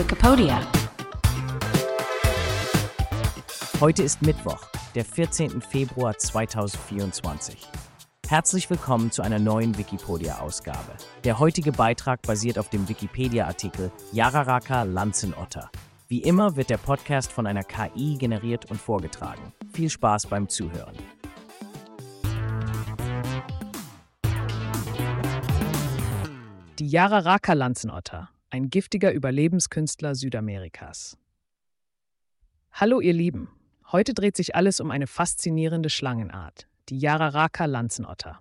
Wikipedia. Heute ist Mittwoch, der 14. Februar 2024. Herzlich willkommen zu einer neuen Wikipedia-Ausgabe. Der heutige Beitrag basiert auf dem Wikipedia-Artikel Yararaka Lanzenotter. Wie immer wird der Podcast von einer KI generiert und vorgetragen. Viel Spaß beim Zuhören. Die Yararaka-Lanzenotter, ein giftiger Überlebenskünstler Südamerikas. Hallo ihr Lieben, heute dreht sich alles um eine faszinierende Schlangenart, die Yararaka-Lanzenotter.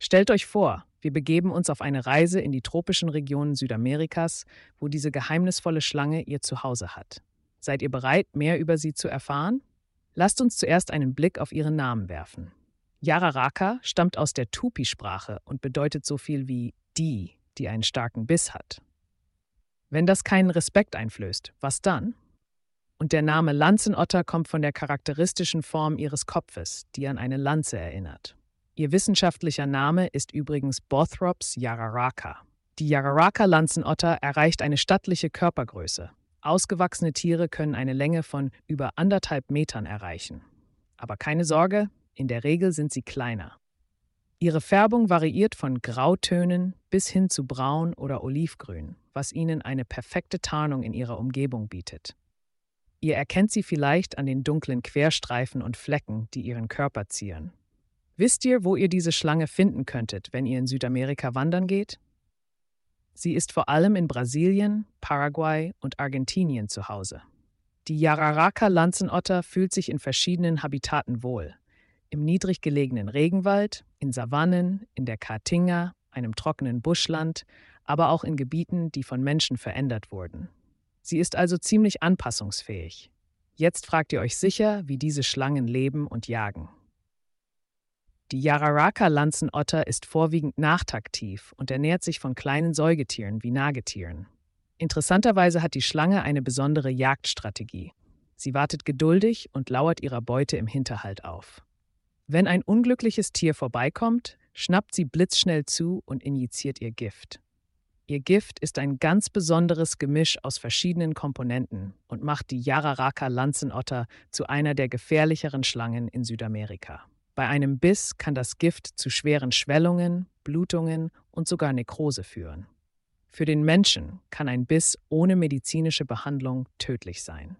Stellt euch vor, wir begeben uns auf eine Reise in die tropischen Regionen Südamerikas, wo diese geheimnisvolle Schlange ihr Zuhause hat. Seid ihr bereit, mehr über sie zu erfahren? Lasst uns zuerst einen Blick auf ihren Namen werfen. Yararaka stammt aus der Tupi-Sprache und bedeutet so viel wie die, die einen starken Biss hat. Wenn das keinen Respekt einflößt, was dann? Und der Name Lanzenotter kommt von der charakteristischen Form ihres Kopfes, die an eine Lanze erinnert. Ihr wissenschaftlicher Name ist übrigens Bothrops yararaka. Die Yararaka-Lanzenotter erreicht eine stattliche Körpergröße. Ausgewachsene Tiere können eine Länge von über anderthalb Metern erreichen. Aber keine Sorge, in der Regel sind sie kleiner. Ihre Färbung variiert von Grautönen bis hin zu braun oder olivgrün, was ihnen eine perfekte Tarnung in ihrer Umgebung bietet. Ihr erkennt sie vielleicht an den dunklen Querstreifen und Flecken, die ihren Körper zieren. Wisst ihr, wo ihr diese Schlange finden könntet, wenn ihr in Südamerika wandern geht? Sie ist vor allem in Brasilien, Paraguay und Argentinien zu Hause. Die Yararaka-Lanzenotter fühlt sich in verschiedenen Habitaten wohl im niedrig gelegenen Regenwald, in Savannen, in der Caatinga, einem trockenen Buschland, aber auch in Gebieten, die von Menschen verändert wurden. Sie ist also ziemlich anpassungsfähig. Jetzt fragt ihr euch sicher, wie diese Schlangen leben und jagen. Die Yararaka-Lanzenotter ist vorwiegend nachtaktiv und ernährt sich von kleinen Säugetieren wie Nagetieren. Interessanterweise hat die Schlange eine besondere Jagdstrategie. Sie wartet geduldig und lauert ihrer Beute im Hinterhalt auf. Wenn ein unglückliches Tier vorbeikommt, schnappt sie blitzschnell zu und injiziert ihr Gift. Ihr Gift ist ein ganz besonderes Gemisch aus verschiedenen Komponenten und macht die Yararaka Lanzenotter zu einer der gefährlicheren Schlangen in Südamerika. Bei einem Biss kann das Gift zu schweren Schwellungen, Blutungen und sogar Nekrose führen. Für den Menschen kann ein Biss ohne medizinische Behandlung tödlich sein.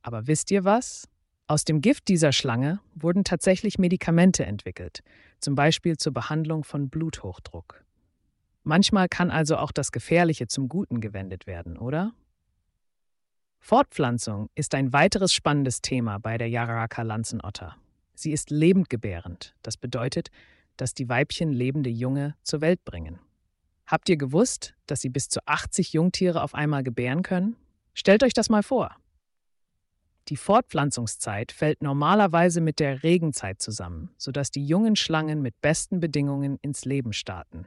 Aber wisst ihr was? Aus dem Gift dieser Schlange wurden tatsächlich Medikamente entwickelt, zum Beispiel zur Behandlung von Bluthochdruck. Manchmal kann also auch das Gefährliche zum Guten gewendet werden, oder? Fortpflanzung ist ein weiteres spannendes Thema bei der Yararaka-Lanzenotter. Sie ist lebendgebärend, das bedeutet, dass die Weibchen lebende Junge zur Welt bringen. Habt ihr gewusst, dass sie bis zu 80 Jungtiere auf einmal gebären können? Stellt euch das mal vor. Die Fortpflanzungszeit fällt normalerweise mit der Regenzeit zusammen, sodass die jungen Schlangen mit besten Bedingungen ins Leben starten.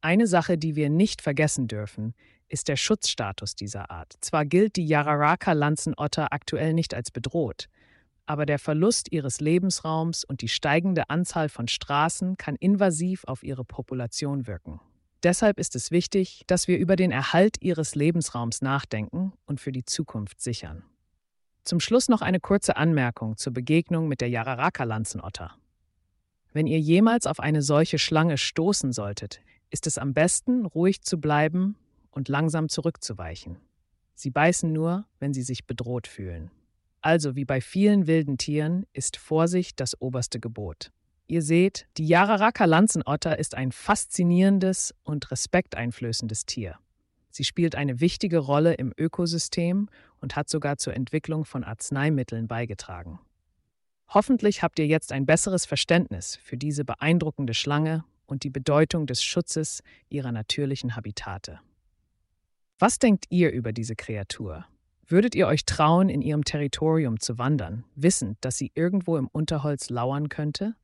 Eine Sache, die wir nicht vergessen dürfen, ist der Schutzstatus dieser Art. Zwar gilt die Yararaka-Lanzenotter aktuell nicht als bedroht, aber der Verlust ihres Lebensraums und die steigende Anzahl von Straßen kann invasiv auf ihre Population wirken. Deshalb ist es wichtig, dass wir über den Erhalt ihres Lebensraums nachdenken und für die Zukunft sichern. Zum Schluss noch eine kurze Anmerkung zur Begegnung mit der Yararaka-Lanzenotter. Wenn ihr jemals auf eine solche Schlange stoßen solltet, ist es am besten, ruhig zu bleiben und langsam zurückzuweichen. Sie beißen nur, wenn sie sich bedroht fühlen. Also wie bei vielen wilden Tieren ist Vorsicht das oberste Gebot. Ihr seht, die Yararaka-Lanzenotter ist ein faszinierendes und respekteinflößendes Tier. Sie spielt eine wichtige Rolle im Ökosystem und hat sogar zur Entwicklung von Arzneimitteln beigetragen. Hoffentlich habt ihr jetzt ein besseres Verständnis für diese beeindruckende Schlange und die Bedeutung des Schutzes ihrer natürlichen Habitate. Was denkt ihr über diese Kreatur? Würdet ihr euch trauen, in ihrem Territorium zu wandern, wissend, dass sie irgendwo im Unterholz lauern könnte?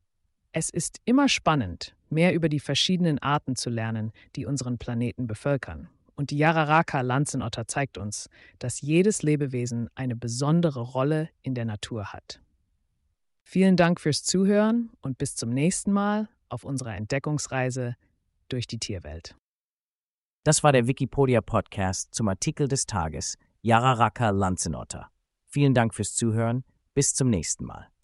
Es ist immer spannend, mehr über die verschiedenen Arten zu lernen, die unseren Planeten bevölkern. Und die Yararaka-Lanzenotter zeigt uns, dass jedes Lebewesen eine besondere Rolle in der Natur hat. Vielen Dank fürs Zuhören und bis zum nächsten Mal auf unserer Entdeckungsreise durch die Tierwelt. Das war der Wikipedia Podcast zum Artikel des Tages Jararaca Lanzenotter. Vielen Dank fürs Zuhören. Bis zum nächsten Mal.